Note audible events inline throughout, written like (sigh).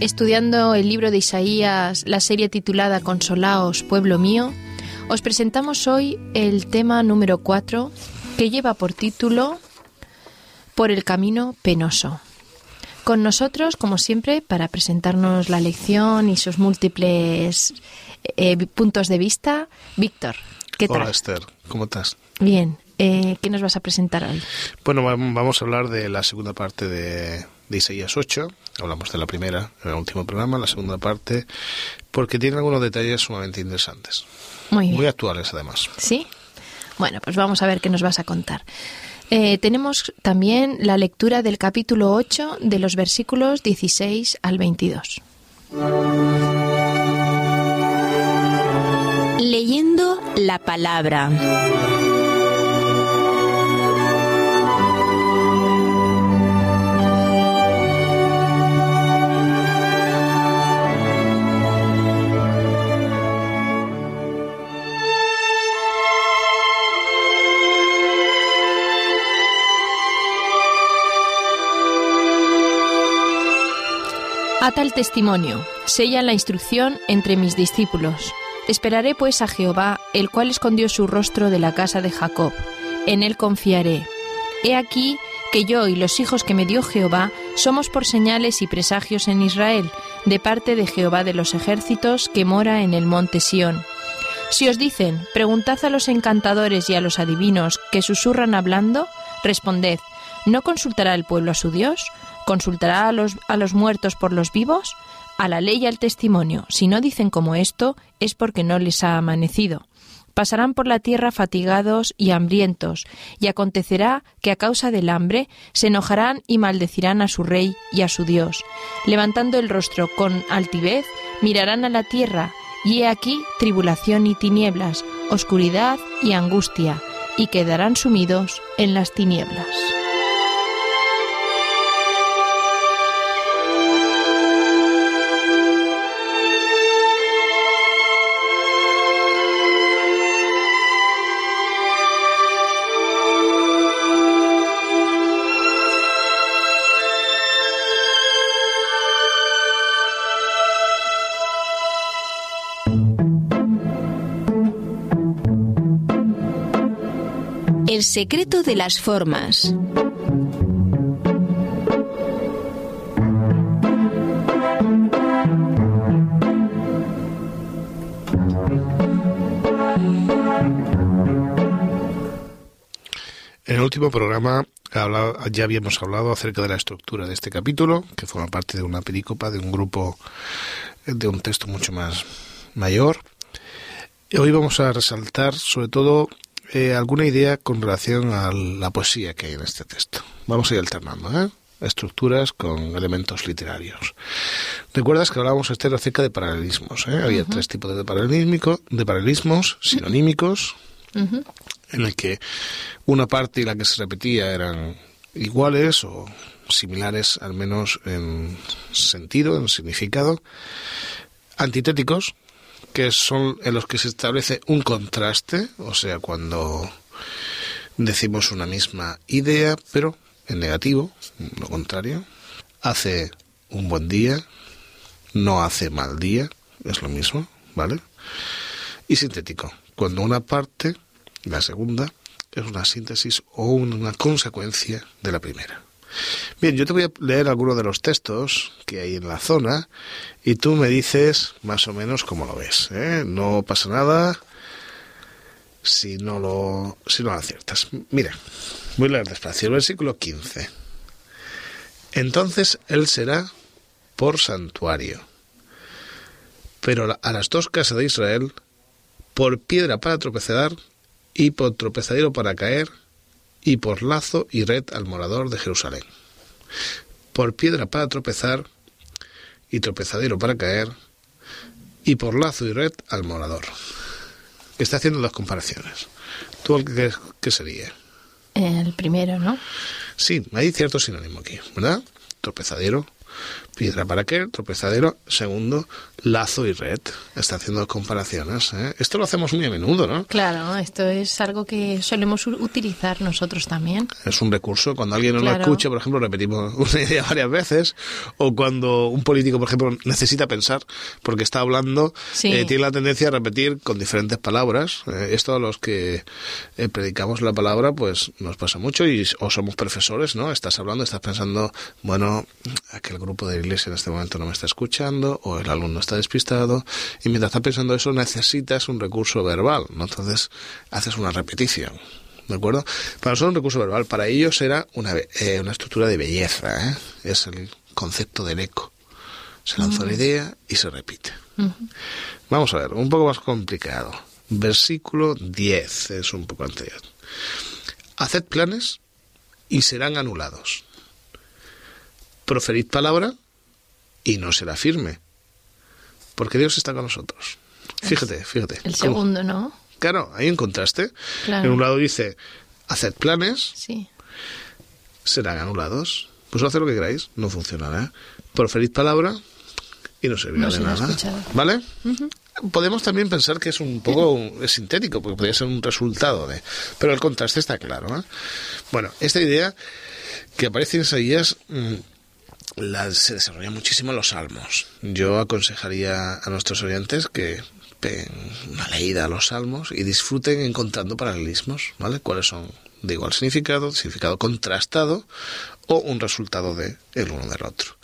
estudiando el libro de Isaías, la serie titulada Consolaos, pueblo mío, os presentamos hoy el tema número 4 que lleva por título Por el camino penoso. Con nosotros, como siempre, para presentarnos la lección y sus múltiples eh, puntos de vista, Víctor. ¿Qué tal? Hola Esther, ¿cómo estás? Bien, eh, ¿qué nos vas a presentar hoy? Bueno, vamos a hablar de la segunda parte de, de Isaías 8. Hablamos de la primera en el último programa, la segunda parte, porque tiene algunos detalles sumamente interesantes. Muy bien. Muy actuales, además. ¿Sí? Bueno, pues vamos a ver qué nos vas a contar. Eh, tenemos también la lectura del capítulo 8 de los versículos 16 al 22. Leyendo la palabra. Ata el testimonio, sella la instrucción entre mis discípulos. Esperaré pues a Jehová, el cual escondió su rostro de la casa de Jacob. En él confiaré. He aquí que yo y los hijos que me dio Jehová somos por señales y presagios en Israel, de parte de Jehová de los ejércitos que mora en el monte Sión. Si os dicen, preguntad a los encantadores y a los adivinos que susurran hablando, responded, ¿no consultará el pueblo a su Dios? ¿Consultará a los, a los muertos por los vivos? A la ley y al testimonio. Si no dicen como esto, es porque no les ha amanecido. Pasarán por la tierra fatigados y hambrientos, y acontecerá que a causa del hambre se enojarán y maldecirán a su rey y a su Dios. Levantando el rostro con altivez, mirarán a la tierra, y he aquí tribulación y tinieblas, oscuridad y angustia, y quedarán sumidos en las tinieblas. El secreto de las formas. En el último programa ya habíamos hablado acerca de la estructura de este capítulo, que forma parte de una pericopa, de un grupo, de un texto mucho más mayor. Hoy vamos a resaltar sobre todo eh, alguna idea con relación a la poesía que hay en este texto. Vamos a ir alternando, ¿eh? Estructuras con elementos literarios. ¿Recuerdas que hablábamos, Esther, acerca de paralelismos? ¿eh? Había tres tipos de, paralelismo, de paralelismos sinonímicos, en el que una parte y la que se repetía eran iguales o similares, al menos en sentido, en significado. Antitéticos, que son en los que se establece un contraste, o sea, cuando decimos una misma idea, pero en negativo, lo contrario. Hace un buen día, no hace mal día, es lo mismo, ¿vale? Y sintético, cuando una parte, la segunda, es una síntesis o una consecuencia de la primera. Bien, yo te voy a leer algunos de los textos que hay en la zona y tú me dices más o menos cómo lo ves. ¿eh? No pasa nada si no lo, si no lo aciertas. Mira, voy a leer despacio. El versículo 15. Entonces él será por santuario, pero a las dos casas de Israel por piedra para tropezar y por tropezadero para caer y por lazo y red al morador de Jerusalén. Por piedra para tropezar y tropezadero para caer, y por lazo y red al morador. Está haciendo dos comparaciones. ¿Tú qué que sería? El primero, ¿no? Sí, hay cierto sinónimo aquí, ¿verdad? Tropezadero, piedra para qué, tropezadero. Segundo, lazo y red. Está haciendo comparaciones. ¿eh? Esto lo hacemos muy a menudo, ¿no? Claro, esto es algo que solemos utilizar nosotros también. Es un recurso. Cuando alguien no lo escucha, por ejemplo, repetimos (laughs) una idea varias veces. O cuando un político, por ejemplo, necesita pensar porque está hablando, eh, tiene la tendencia a repetir con diferentes palabras. Eh, esto a los que eh, predicamos la palabra, pues nos pasa mucho. Y, o somos profesores, ¿no? Estás hablando, estás pensando, bueno, aquel grupo de iglesia en este momento no me está escuchando, o el alumno está despistado, y mientras está pensando eso necesitas un recurso verbal, ¿no? Entonces haces una repetición. ¿De acuerdo? Para nosotros un recurso verbal, para ellos era una, eh, una estructura de belleza, ¿eh? es el concepto del eco. Se lanza la idea y se repite. Vamos a ver, un poco más complicado. Versículo 10 es un poco anterior. Haced planes y serán anulados. Proferid palabra y no será firme porque Dios está con nosotros. Fíjate, fíjate. El segundo, ¿no? Claro, hay un contraste. En un lado dice, haced planes, sí. serán anulados. Pues haced lo que queráis, no funcionará. Proferid palabra y no servirá de nada. ¿Vale? Podemos también pensar que es un poco es sintético, porque podría ser un resultado de... Pero el contraste está claro. ¿eh? Bueno, esta idea que aparece en Isaías mm, se desarrolla muchísimo los salmos. Yo aconsejaría a nuestros oyentes que una leída a los salmos y disfruten encontrando paralelismos, ¿vale? ¿Cuáles son de igual significado, significado contrastado o un resultado de el uno del otro?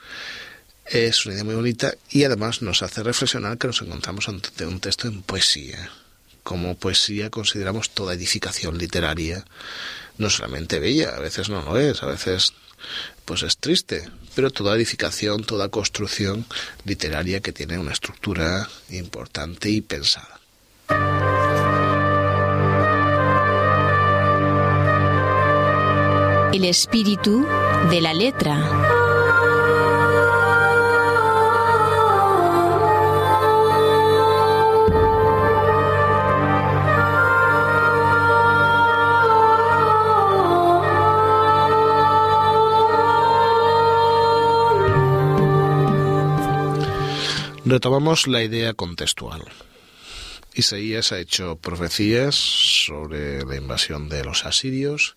Es una idea muy bonita y además nos hace reflexionar que nos encontramos ante un texto en poesía. Como poesía consideramos toda edificación literaria no solamente bella, a veces no lo es, a veces pues es triste, pero toda edificación, toda construcción literaria que tiene una estructura importante y pensada. El espíritu de la letra. Retomamos la idea contextual. Isaías ha hecho profecías sobre la invasión de los asirios,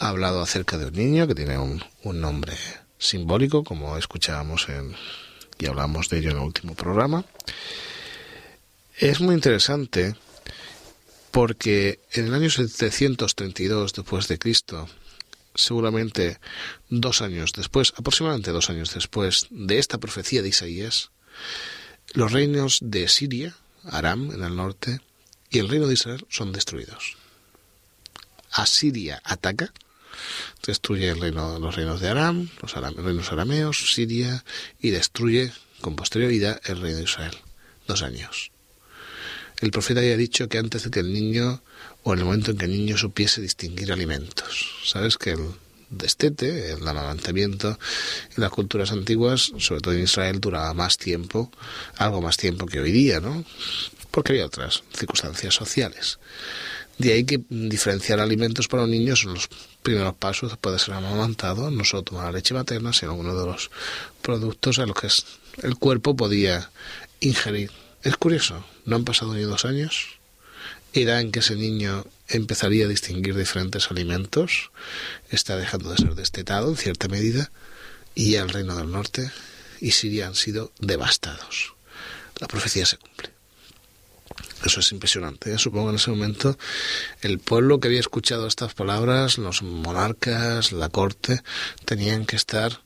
ha hablado acerca de un niño que tiene un, nombre simbólico, como escuchábamos en, y hablamos de ello en el último programa. Es muy interesante porque en el año 732 después de Cristo, seguramente dos años después, aproximadamente dos años después de esta profecía de Isaías, los reinos de Siria, Aram en el norte, y el reino de Israel son destruidos. Asiria ataca, destruye el reino, los reinos de Aram, los reinos arameos, Siria, y destruye con posterioridad el reino de Israel. Dos años. El profeta había dicho que antes de que el niño, o en el momento en que el niño supiese distinguir alimentos, ¿sabes? Que el destete, el amamantamiento en las culturas antiguas, sobre todo en Israel, duraba más tiempo, algo más tiempo que hoy día, ¿no? Porque había otras circunstancias sociales. De ahí que diferenciar alimentos para un niño son los primeros pasos después de ser amamantado, no solo tomar leche materna, sino uno de los productos a los que el cuerpo podía ingerir. Es curioso, no han pasado ni dos años, era en que ese niño empezaría a distinguir diferentes alimentos, está dejando de ser destetado en cierta medida, y el reino del norte y Siria han sido devastados. La profecía se cumple. Eso es impresionante. ¿eh? Supongo en ese momento el pueblo que había escuchado estas palabras, los monarcas, la corte, tenían que estar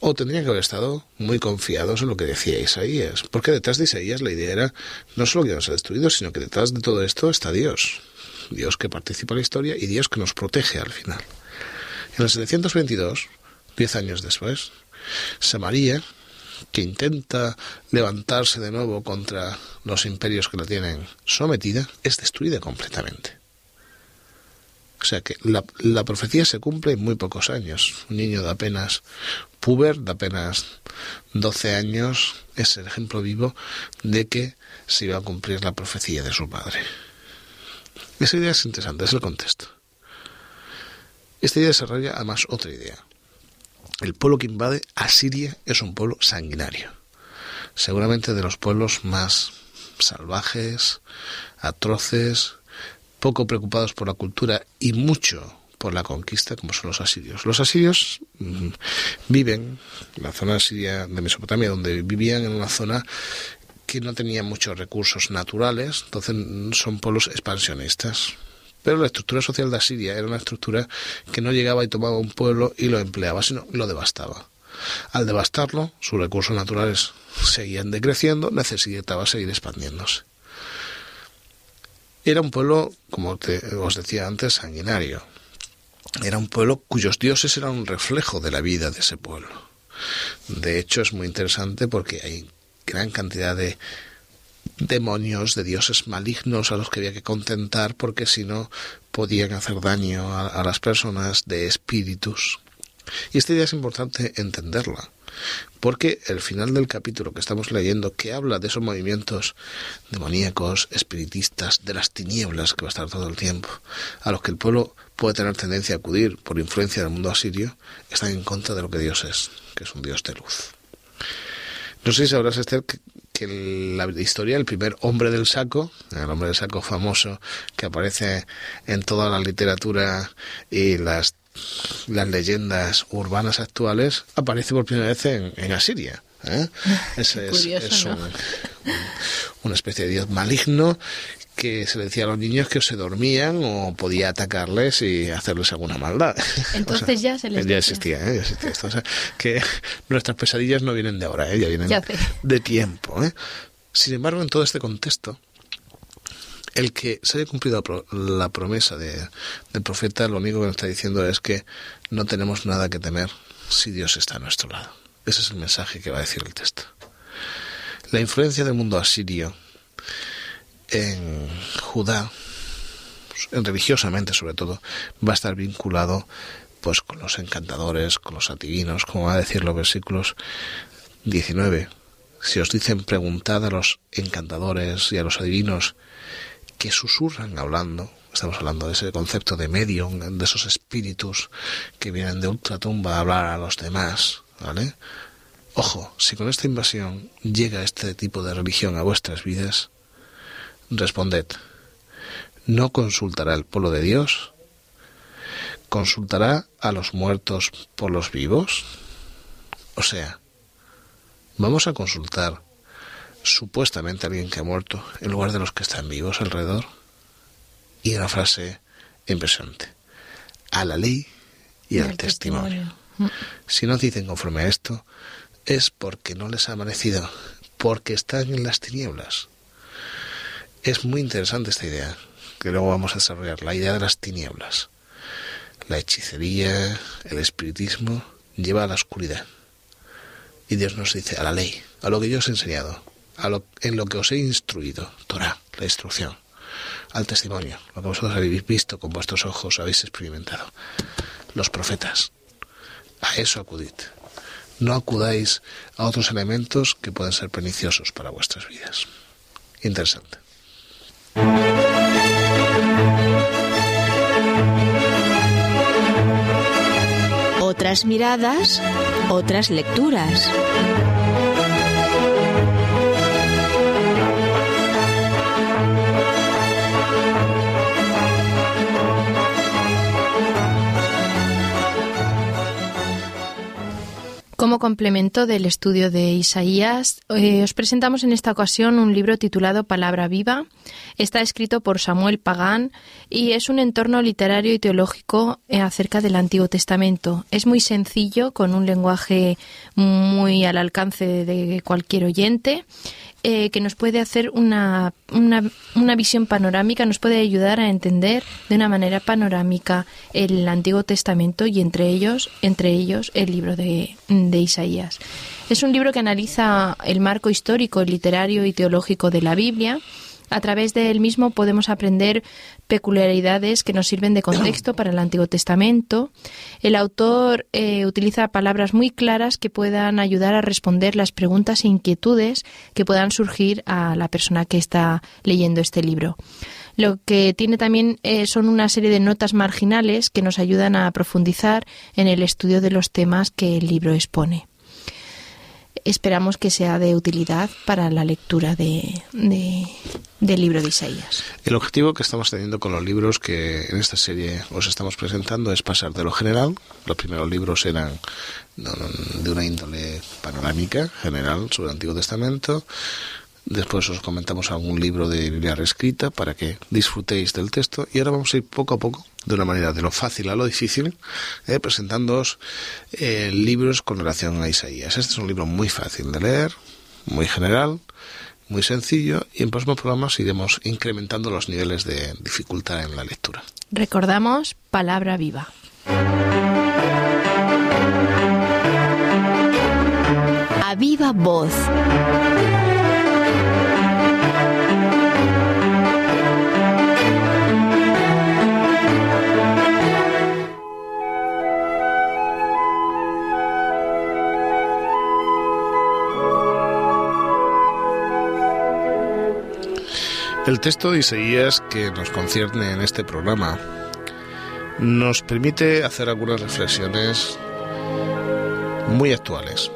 o tendrían que haber estado muy confiados en lo que decía Isaías, porque detrás de Isaías la idea era no solo que iban a ser destruidos, sino que detrás de todo esto está Dios. Dios que participa en la historia y Dios que nos protege al final. En el 722, diez años después, Samaria, que intenta levantarse de nuevo contra los imperios que la tienen sometida, es destruida completamente. O sea que la, profecía se cumple en muy pocos años. Un niño de apenas puber, de apenas 12 años, es el ejemplo vivo de que se iba a cumplir la profecía de su padre. Esa idea es interesante, es el contexto. Esta idea desarrolla además otra idea. El pueblo que invade Asiria es un pueblo sanguinario. Seguramente de los pueblos más salvajes, atroces, poco preocupados por la cultura y mucho por la conquista, como son los asirios. Los asirios mm, viven en la zona asiria de Mesopotamia, donde vivían en una zona que no tenía muchos recursos naturales, entonces son pueblos expansionistas. Pero la estructura social de Asiria era una estructura que no llegaba y tomaba un pueblo y lo empleaba, sino lo devastaba. Al devastarlo, sus recursos naturales seguían decreciendo, necesitaba seguir expandiéndose. Era un pueblo, como os decía antes, sanguinario. Era un pueblo cuyos dioses eran un reflejo de la vida de ese pueblo. De hecho, es muy interesante porque hay gran cantidad de demonios, de dioses malignos a los que había que contentar porque si no podían hacer daño a, a las personas, de espíritus. Y esta idea es importante entenderla porque el final del capítulo que estamos leyendo, que habla de esos movimientos demoníacos, espiritistas, de las tinieblas que va a estar todo el tiempo, a los que el pueblo puede tener tendencia a acudir por influencia del mundo asirio, están en contra de lo que Dios es, que es un Dios de luz. No sé si sabrás, Esther, que, la historia, el primer hombre del saco, el hombre del saco famoso que aparece en toda la literatura y las las leyendas urbanas actuales, aparece por primera vez en, Asiria. ¿eh? (laughs) Ese es, una especie de dios maligno que se le decía a los niños que se dormían o podía atacarles y hacerles alguna maldad. (laughs) Entonces ya se les ya existía, ¿eh? ya existía esto. O sea, que nuestras pesadillas no vienen de ahora, ¿eh? ya vienen de tiempo. ¿eh? Sin embargo, en todo este contexto, el que se haya cumplido la promesa de, del profeta, lo único que nos está diciendo es que no tenemos nada que temer si Dios está a nuestro lado. Ese es el mensaje que va a decir el texto. La influencia del mundo asirio en Judá, en religiosamente sobre todo, va a estar vinculado pues con los encantadores, con los adivinos, como va a decir los versículos 19. Si os dicen preguntad a los encantadores y a los adivinos que susurran hablando. Estamos hablando de ese concepto de medium, de esos espíritus que vienen de ultratumba a hablar a los demás, ¿vale? Ojo, si con esta invasión llega este tipo de religión a vuestras vidas, responded, ¿no consultará el pueblo de Dios? ¿Consultará a los muertos por los vivos? O sea, vamos a consultar supuestamente alguien que ha muerto en lugar de los que están vivos alrededor. Y una frase impresionante. A la ley y, al testimonio. Si no dicen conforme a esto, es porque no les ha amanecido, porque están en las tinieblas. Es muy interesante esta idea, que luego vamos a desarrollar, la idea de las tinieblas. La hechicería, el espiritismo, lleva a la oscuridad. Y Dios nos dice, a la ley, a lo que yo os he enseñado, en lo que os he instruido, Torah, la instrucción, al testimonio, lo que vosotros habéis visto con vuestros ojos, habéis experimentado, los profetas. A eso acudid. No acudáis a otros elementos que pueden ser perniciosos para vuestras vidas. Interesante. Otras miradas, otras lecturas. Como complemento del estudio de Isaías, eh, os presentamos en esta ocasión un libro titulado Palabra Viva. Está escrito por Samuel Pagán y es un entorno literario y teológico eh, acerca del Antiguo Testamento. Es muy sencillo, con un lenguaje muy al alcance de cualquier oyente eh, que nos puede hacer una, una, una, visión panorámica, nos puede ayudar a entender de una manera panorámica el Antiguo Testamento y entre ellos, entre ellos el libro de, de Isaías. Es un libro que analiza el marco histórico, literario y teológico de la Biblia A través del mismo podemos aprender peculiaridades que nos sirven de contexto para el Antiguo Testamento. El autor eh, utiliza palabras muy claras que puedan ayudar a responder las preguntas e inquietudes que puedan surgir a la persona que está leyendo este libro. Lo que tiene también eh, son una serie de notas marginales que nos ayudan a profundizar en el estudio de los temas que el libro expone esperamos que sea de utilidad para la lectura de, del libro de Isaías. El objetivo que estamos teniendo con los libros que en esta serie os estamos presentando es pasar de lo general. Los primeros libros eran de una índole panorámica general sobre el Antiguo Testamento. Después os comentamos algún libro de Biblia reescrita para que disfrutéis del texto. Y ahora vamos a ir poco a poco, de una manera de lo fácil a lo difícil, eh, presentándoos eh, libros con relación a Isaías. Este es un libro muy fácil de leer, muy general, muy sencillo. Y en próximos programas iremos incrementando los niveles de dificultad en la lectura. Recordamos, palabra viva. A viva voz. El texto de Isaías que nos concierne en este programa nos permite hacer algunas reflexiones muy actuales.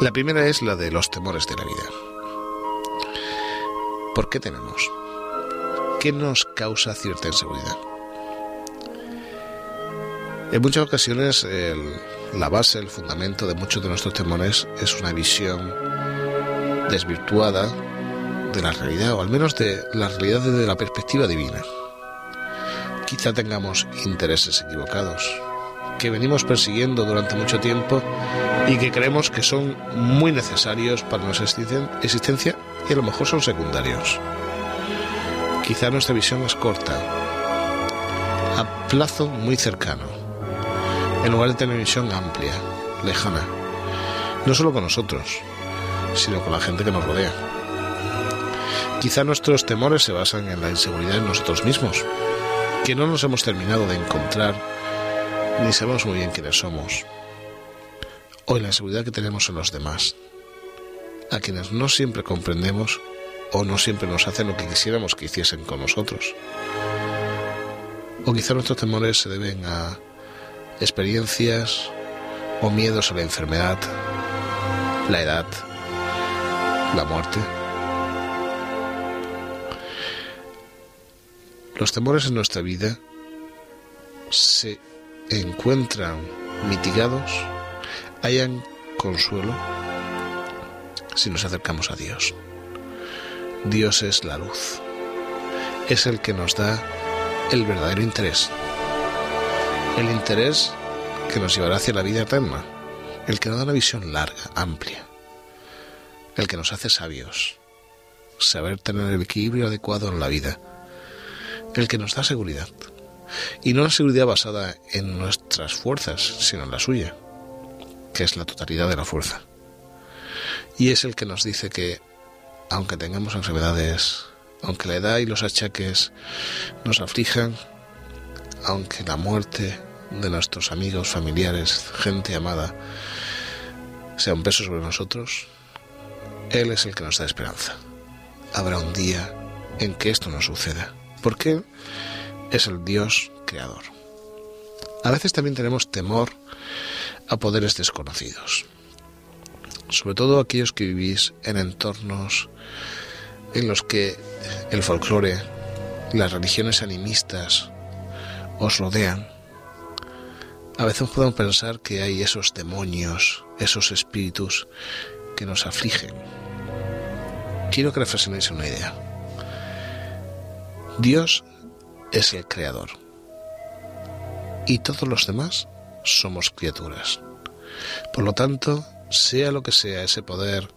La primera es la de los temores de la vida. ¿Por qué tenemos? ¿Qué nos causa cierta inseguridad? En muchas ocasiones la base, el fundamento de muchos de nuestros temores es una visión desvirtuada de la realidad, o al menos de la realidad desde la perspectiva divina. Quizá tengamos intereses equivocados, que venimos persiguiendo durante mucho tiempo y que creemos que son muy necesarios para nuestra existencia y a lo mejor son secundarios. Quizá nuestra visión es corta, a plazo muy cercano, en lugar de tener visión amplia, lejana, no solo con nosotros, sino con la gente que nos rodea. Quizá nuestros temores se basan en la inseguridad en nosotros mismos, que no nos hemos terminado de encontrar ni sabemos muy bien quiénes somos, o en la inseguridad que tenemos en los demás, a quienes no siempre comprendemos o no siempre nos hacen lo que quisiéramos que hiciesen con nosotros. O quizá nuestros temores se deben a experiencias o miedos a la enfermedad, la edad, la muerte. Los temores en nuestra vida se encuentran mitigados, hayan consuelo si nos acercamos a Dios. Dios es la luz, es el que nos da el verdadero interés, el interés que nos llevará hacia la vida eterna, el que nos da una visión larga, amplia, el que nos hace sabios, saber tener el equilibrio adecuado en la vida el que nos da seguridad. Y no la seguridad basada en nuestras fuerzas, sino en la suya, que es la totalidad de la fuerza. Y es el que nos dice que, aunque tengamos enfermedades, aunque la edad y los achaques nos aflijan, aunque la muerte de nuestros amigos, familiares, gente amada, sea un peso sobre nosotros, Él es el que nos da esperanza. Habrá un día en que esto no suceda porque es el Dios creador. A veces también tenemos temor a poderes desconocidos, sobre todo aquellos que vivís en entornos en los que el folclore, las religiones animistas os rodean. A veces podemos pensar que hay esos demonios, esos espíritus que nos afligen. Quiero que reflexionéis en una idea. Dios es el creador y todos los demás somos criaturas. Por lo tanto, sea lo que sea ese poder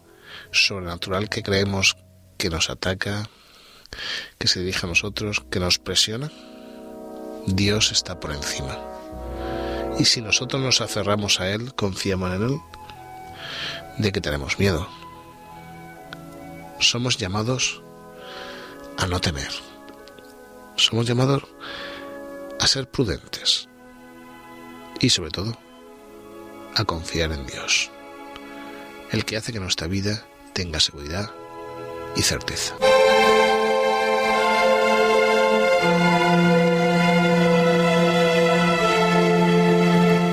sobrenatural que creemos que nos ataca, que se dirige a nosotros, que nos presiona, Dios está por encima. Y si nosotros nos aferramos a Él, confiamos en Él, ¿de que tenemos miedo? Somos llamados a no temer. Somos llamados a ser prudentes y sobre todo a confiar en Dios, el que hace que nuestra vida tenga seguridad y certeza.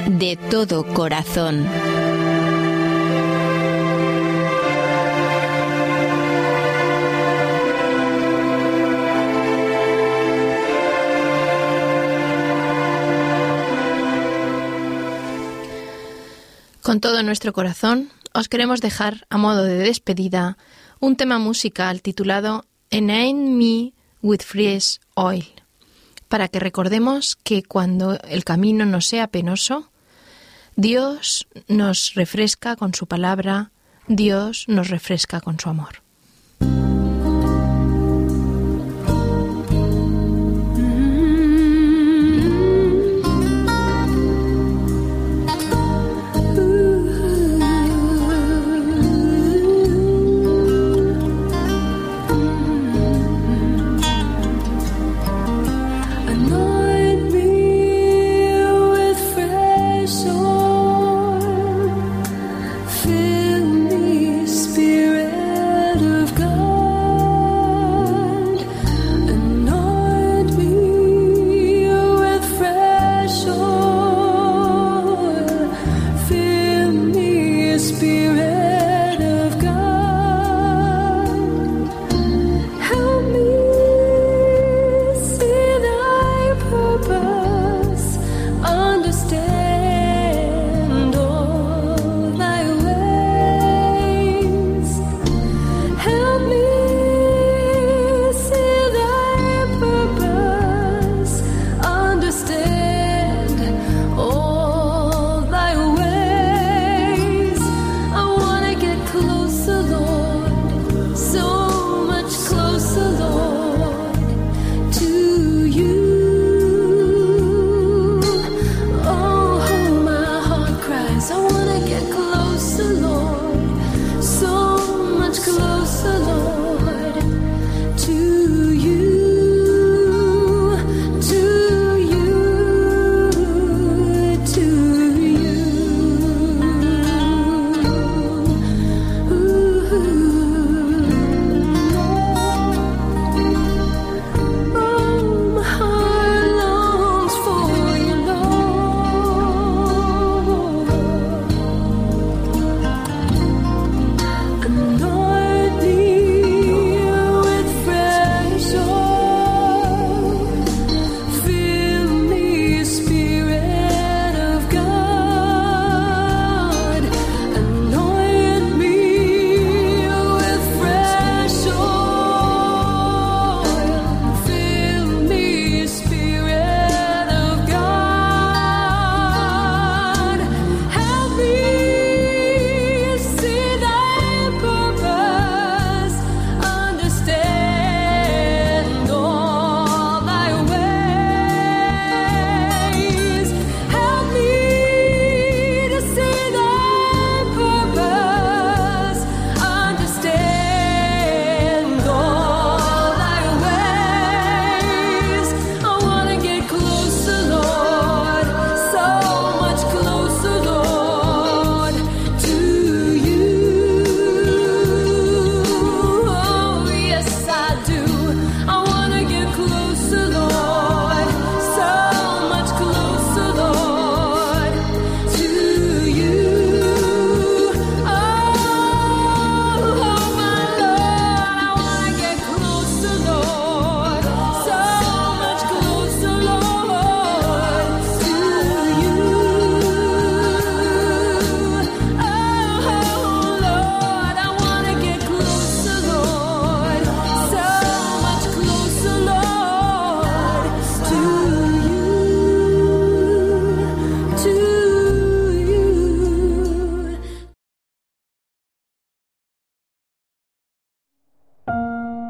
De todo corazón. Con todo nuestro corazón, os queremos dejar, a modo de despedida, un tema musical titulado Ename Me with Fresh Oil, para que recordemos que cuando el camino nos sea penoso, Dios nos refresca con su palabra, Dios nos refresca con su amor.